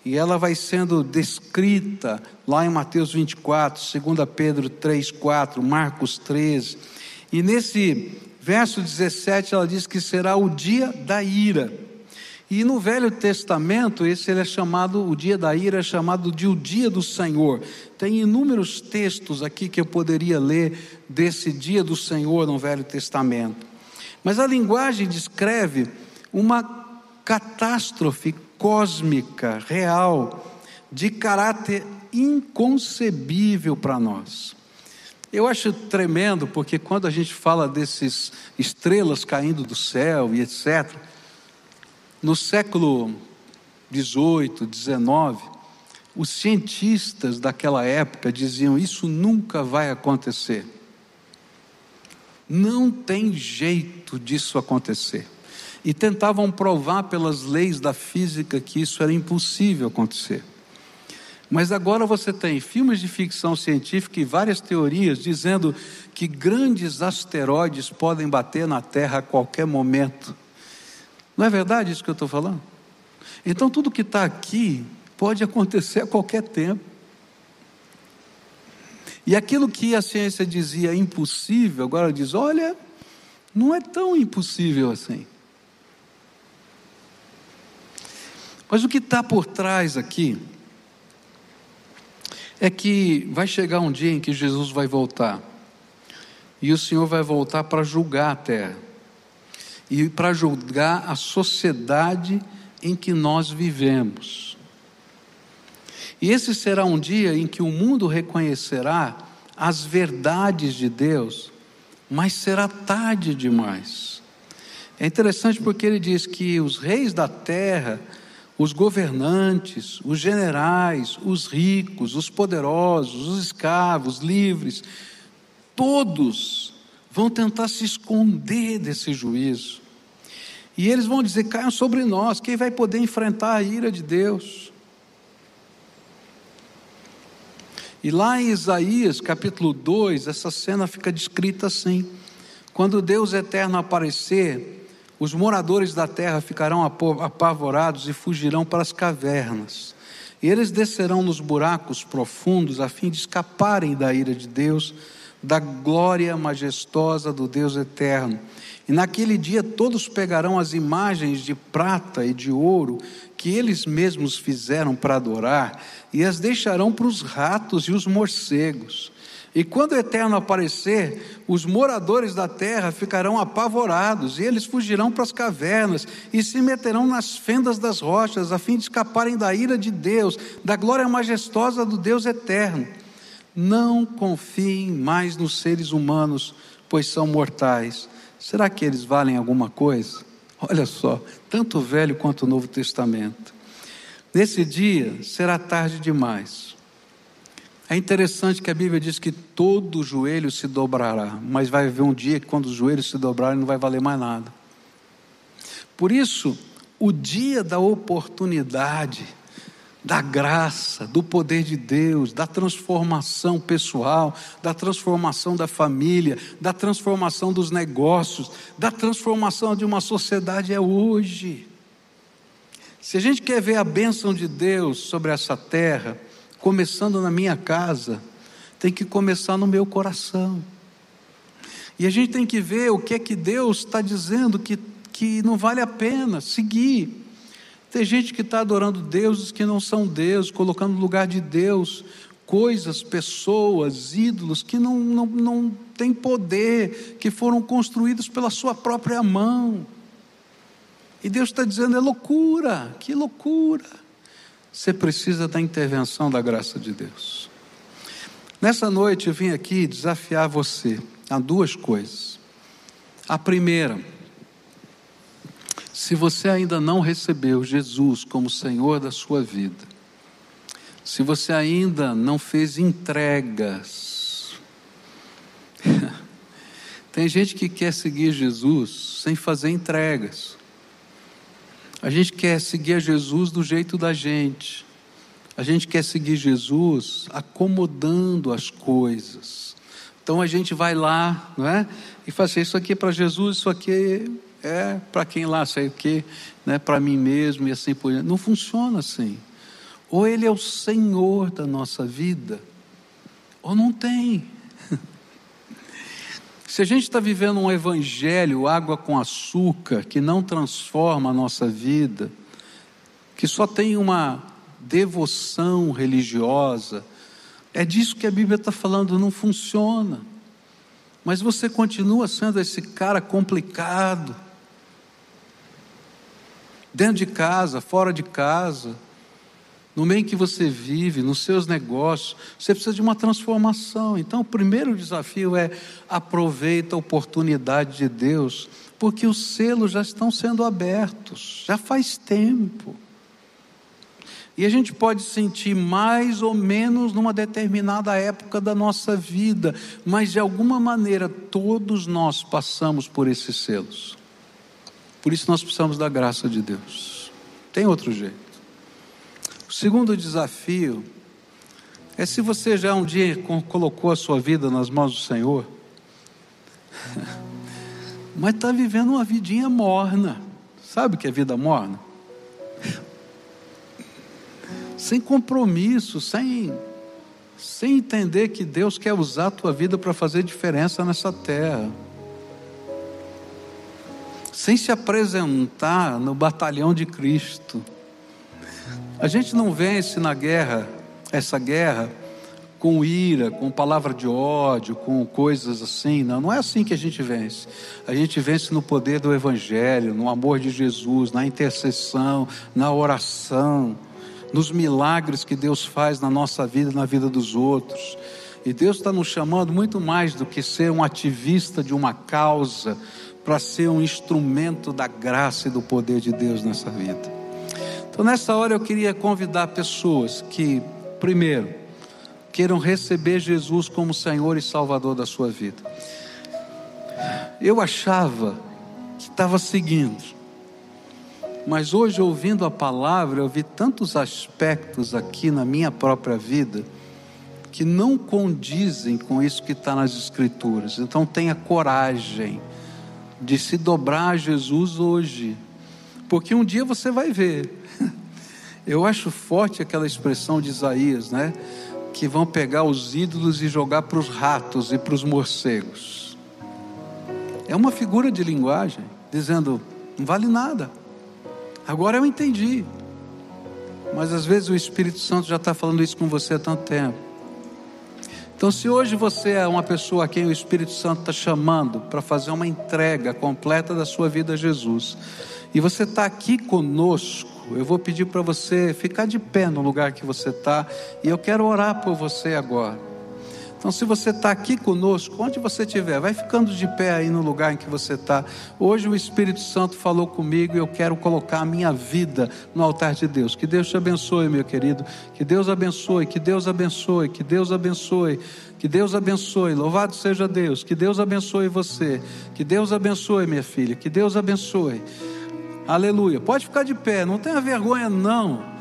E ela vai sendo descrita lá em Mateus 24, 2 Pedro 3, 4, Marcos 13. E nesse verso 17 ela diz que será o dia da ira. E no Velho Testamento, esse ele é chamado, o dia da ira é chamado de o dia do Senhor. Tem inúmeros textos aqui que eu poderia ler desse dia do Senhor no Velho Testamento. Mas a linguagem descreve uma catástrofe cósmica, real, de caráter inconcebível para nós. Eu acho tremendo porque quando a gente fala desses estrelas caindo do céu e etc., no século 18, 19, os cientistas daquela época diziam: Isso nunca vai acontecer. Não tem jeito disso acontecer. E tentavam provar pelas leis da física que isso era impossível acontecer. Mas agora você tem filmes de ficção científica e várias teorias dizendo que grandes asteroides podem bater na Terra a qualquer momento. Não é verdade isso que eu estou falando? Então tudo que está aqui pode acontecer a qualquer tempo. E aquilo que a ciência dizia impossível, agora diz: olha, não é tão impossível assim. Mas o que está por trás aqui é que vai chegar um dia em que Jesus vai voltar. E o Senhor vai voltar para julgar a terra. E para julgar a sociedade em que nós vivemos. E esse será um dia em que o mundo reconhecerá as verdades de Deus, mas será tarde demais. É interessante porque ele diz que os reis da terra os governantes, os generais, os ricos, os poderosos, os escravos, livres, todos vão tentar se esconder desse juízo. E eles vão dizer: caiam sobre nós, quem vai poder enfrentar a ira de Deus? E lá em Isaías capítulo 2, essa cena fica descrita assim: quando Deus eterno aparecer, os moradores da terra ficarão apavorados e fugirão para as cavernas. E eles descerão nos buracos profundos a fim de escaparem da ira de Deus, da glória majestosa do Deus eterno. E naquele dia todos pegarão as imagens de prata e de ouro que eles mesmos fizeram para adorar e as deixarão para os ratos e os morcegos e quando o Eterno aparecer, os moradores da terra ficarão apavorados, e eles fugirão para as cavernas e se meterão nas fendas das rochas, a fim de escaparem da ira de Deus, da glória majestosa do Deus eterno. Não confiem mais nos seres humanos, pois são mortais. Será que eles valem alguma coisa? Olha só, tanto o Velho quanto o Novo Testamento. Nesse dia será tarde demais. É interessante que a Bíblia diz que todo joelho se dobrará, mas vai haver um dia que quando os joelhos se dobrarem não vai valer mais nada. Por isso, o dia da oportunidade, da graça, do poder de Deus, da transformação pessoal, da transformação da família, da transformação dos negócios, da transformação de uma sociedade é hoje. Se a gente quer ver a bênção de Deus sobre essa terra, começando na minha casa, tem que começar no meu coração. E a gente tem que ver o que é que Deus está dizendo que, que não vale a pena seguir. Tem gente que está adorando deuses que não são Deus, colocando no lugar de Deus coisas, pessoas, ídolos que não, não, não têm poder, que foram construídos pela sua própria mão. E Deus está dizendo: é loucura, que loucura. Você precisa da intervenção da graça de Deus. Nessa noite eu vim aqui desafiar você a duas coisas. A primeira, se você ainda não recebeu Jesus como Senhor da sua vida, se você ainda não fez entregas, tem gente que quer seguir Jesus sem fazer entregas. A gente quer seguir a Jesus do jeito da gente. A gente quer seguir Jesus acomodando as coisas. Então a gente vai lá, não é? E faz assim, isso aqui é para Jesus, isso aqui para quem lá, sei o quê, né? Para mim mesmo e assim por diante. Não funciona assim. Ou ele é o Senhor da nossa vida, ou não tem. Se a gente está vivendo um evangelho, água com açúcar, que não transforma a nossa vida, que só tem uma devoção religiosa, é disso que a Bíblia está falando, não funciona. Mas você continua sendo esse cara complicado, dentro de casa, fora de casa, no meio em que você vive, nos seus negócios, você precisa de uma transformação. Então, o primeiro desafio é aproveita a oportunidade de Deus, porque os selos já estão sendo abertos, já faz tempo. E a gente pode sentir mais ou menos numa determinada época da nossa vida, mas de alguma maneira todos nós passamos por esses selos. Por isso nós precisamos da graça de Deus. Tem outro jeito. O segundo desafio é se você já um dia colocou a sua vida nas mãos do Senhor, mas está vivendo uma vidinha morna. Sabe o que é vida morna? Sem compromisso, sem, sem entender que Deus quer usar a tua vida para fazer diferença nessa terra. Sem se apresentar no batalhão de Cristo a gente não vence na guerra, essa guerra, com ira, com palavra de ódio, com coisas assim. Não, não é assim que a gente vence. A gente vence no poder do Evangelho, no amor de Jesus, na intercessão, na oração, nos milagres que Deus faz na nossa vida e na vida dos outros. E Deus está nos chamando muito mais do que ser um ativista de uma causa, para ser um instrumento da graça e do poder de Deus nessa vida. Então, nessa hora, eu queria convidar pessoas que, primeiro, queiram receber Jesus como Senhor e Salvador da sua vida. Eu achava que estava seguindo, mas hoje, ouvindo a palavra, eu vi tantos aspectos aqui na minha própria vida que não condizem com isso que está nas Escrituras. Então, tenha coragem de se dobrar a Jesus hoje, porque um dia você vai ver eu acho forte aquela expressão de Isaías, né? Que vão pegar os ídolos e jogar para os ratos e para os morcegos. É uma figura de linguagem, dizendo: não vale nada. Agora eu entendi. Mas às vezes o Espírito Santo já está falando isso com você há tanto tempo. Então, se hoje você é uma pessoa a quem o Espírito Santo está chamando para fazer uma entrega completa da sua vida a Jesus, e você está aqui conosco, eu vou pedir para você ficar de pé no lugar que você está e eu quero orar por você agora. Então, se você está aqui conosco, onde você estiver, vai ficando de pé aí no lugar em que você está. Hoje o Espírito Santo falou comigo e eu quero colocar a minha vida no altar de Deus. Que Deus te abençoe, meu querido. Que Deus abençoe, que Deus abençoe, que Deus abençoe. Que Deus abençoe, louvado seja Deus. Que Deus abençoe você. Que Deus abençoe, minha filha. Que Deus abençoe. Aleluia. Pode ficar de pé, não tenha vergonha, não.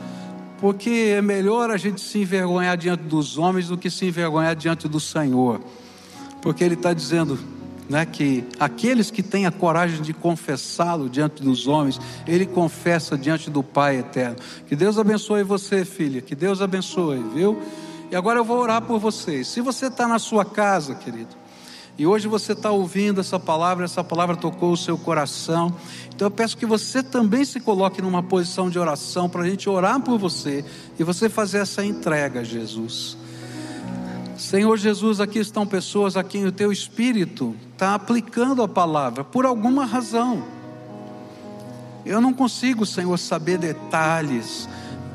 Porque é melhor a gente se envergonhar diante dos homens do que se envergonhar diante do Senhor. Porque Ele está dizendo né, que aqueles que têm a coragem de confessá-lo diante dos homens, Ele confessa diante do Pai eterno. Que Deus abençoe você, filha. Que Deus abençoe, viu? E agora eu vou orar por vocês. Se você está na sua casa, querido, E hoje você está ouvindo essa palavra, essa palavra tocou o seu coração. Então eu peço que você também se coloque numa posição de oração para a gente orar por você e você fazer essa entrega Jesus. Senhor Jesus, aqui estão pessoas a quem o teu Espírito está aplicando a palavra por alguma razão. Eu não consigo, Senhor, saber detalhes,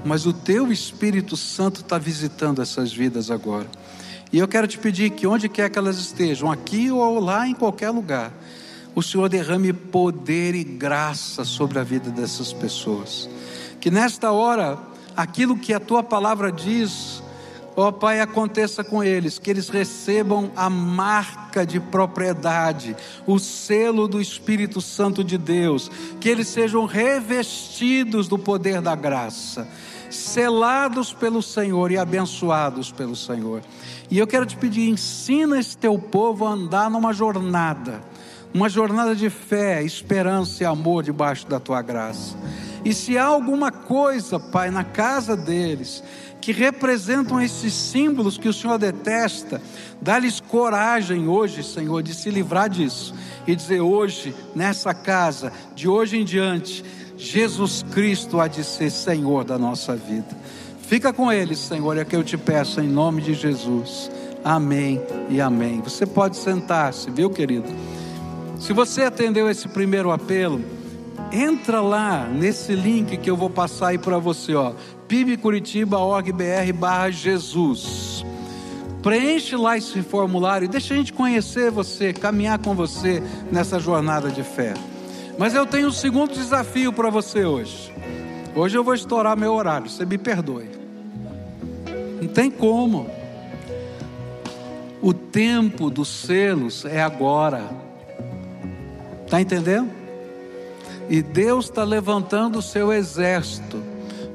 mas o teu Espírito Santo está visitando essas vidas agora. E eu quero te pedir que onde quer que elas estejam, aqui ou lá em qualquer lugar, o Senhor derrame poder e graça sobre a vida dessas pessoas. Que nesta hora, aquilo que a tua palavra diz, ó Pai, aconteça com eles, que eles recebam a marca de propriedade, o selo do Espírito Santo de Deus, que eles sejam revestidos do poder da graça, selados pelo Senhor e abençoados pelo Senhor. E eu quero te pedir, ensina esse teu povo a andar numa jornada, uma jornada de fé, esperança e amor debaixo da tua graça. E se há alguma coisa, Pai, na casa deles, que representam esses símbolos que o Senhor detesta, dá-lhes coragem hoje, Senhor, de se livrar disso e dizer hoje, nessa casa, de hoje em diante, Jesus Cristo há de ser Senhor da nossa vida. Fica com eles, Senhor, é que eu te peço em nome de Jesus. Amém e amém. Você pode sentar-se, viu, querido? Se você atendeu esse primeiro apelo, entra lá nesse link que eu vou passar aí para você, ó, pibcuritiba.org.br barra Jesus. Preenche lá esse formulário e deixa a gente conhecer você, caminhar com você nessa jornada de fé. Mas eu tenho um segundo desafio para você hoje. Hoje eu vou estourar meu horário, você me perdoe. Não tem como. O tempo dos selos é agora. Está entendendo? E Deus está levantando o seu exército.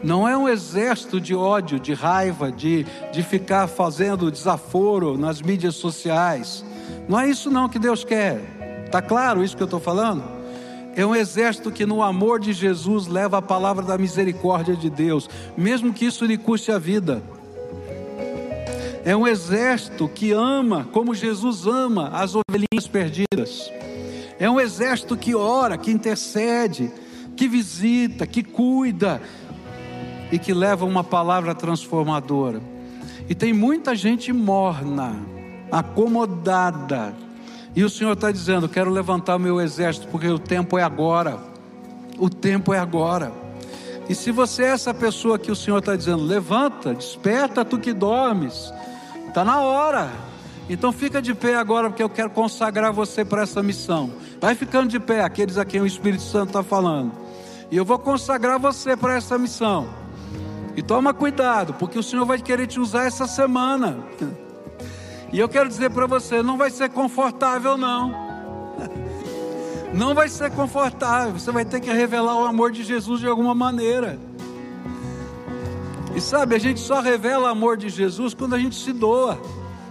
Não é um exército de ódio, de raiva, de, de ficar fazendo desaforo nas mídias sociais. Não é isso não que Deus quer. Está claro isso que eu estou falando? É um exército que no amor de Jesus leva a palavra da misericórdia de Deus, mesmo que isso lhe custe a vida. É um exército que ama, como Jesus ama, as ovelhinhas perdidas. É um exército que ora, que intercede, que visita, que cuida e que leva uma palavra transformadora. E tem muita gente morna, acomodada. E o Senhor está dizendo: Quero levantar meu exército, porque o tempo é agora. O tempo é agora. E se você é essa pessoa que o Senhor está dizendo, levanta, desperta tu que dormes, Está na hora. Então fica de pé agora, porque eu quero consagrar você para essa missão. Vai ficando de pé, aqueles a quem o Espírito Santo está falando. E eu vou consagrar você para essa missão. E toma cuidado, porque o Senhor vai querer te usar essa semana. E eu quero dizer para você, não vai ser confortável não. Não vai ser confortável. Você vai ter que revelar o amor de Jesus de alguma maneira. E sabe, a gente só revela o amor de Jesus quando a gente se doa,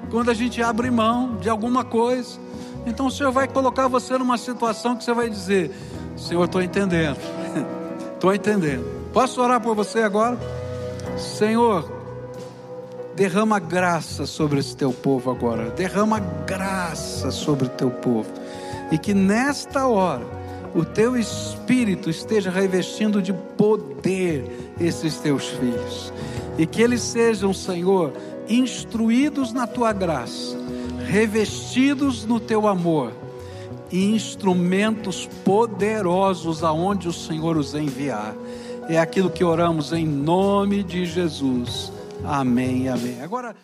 quando a gente abre mão de alguma coisa. Então o Senhor vai colocar você numa situação que você vai dizer: Senhor, estou entendendo, estou entendendo. Posso orar por você agora? Senhor, derrama graça sobre esse teu povo agora, derrama graça sobre o teu povo, e que nesta hora o teu espírito esteja revestindo de poder esses teus filhos e que eles sejam, Senhor, instruídos na tua graça, revestidos no teu amor e instrumentos poderosos aonde o Senhor os enviar. É aquilo que oramos em nome de Jesus. Amém, amém. Agora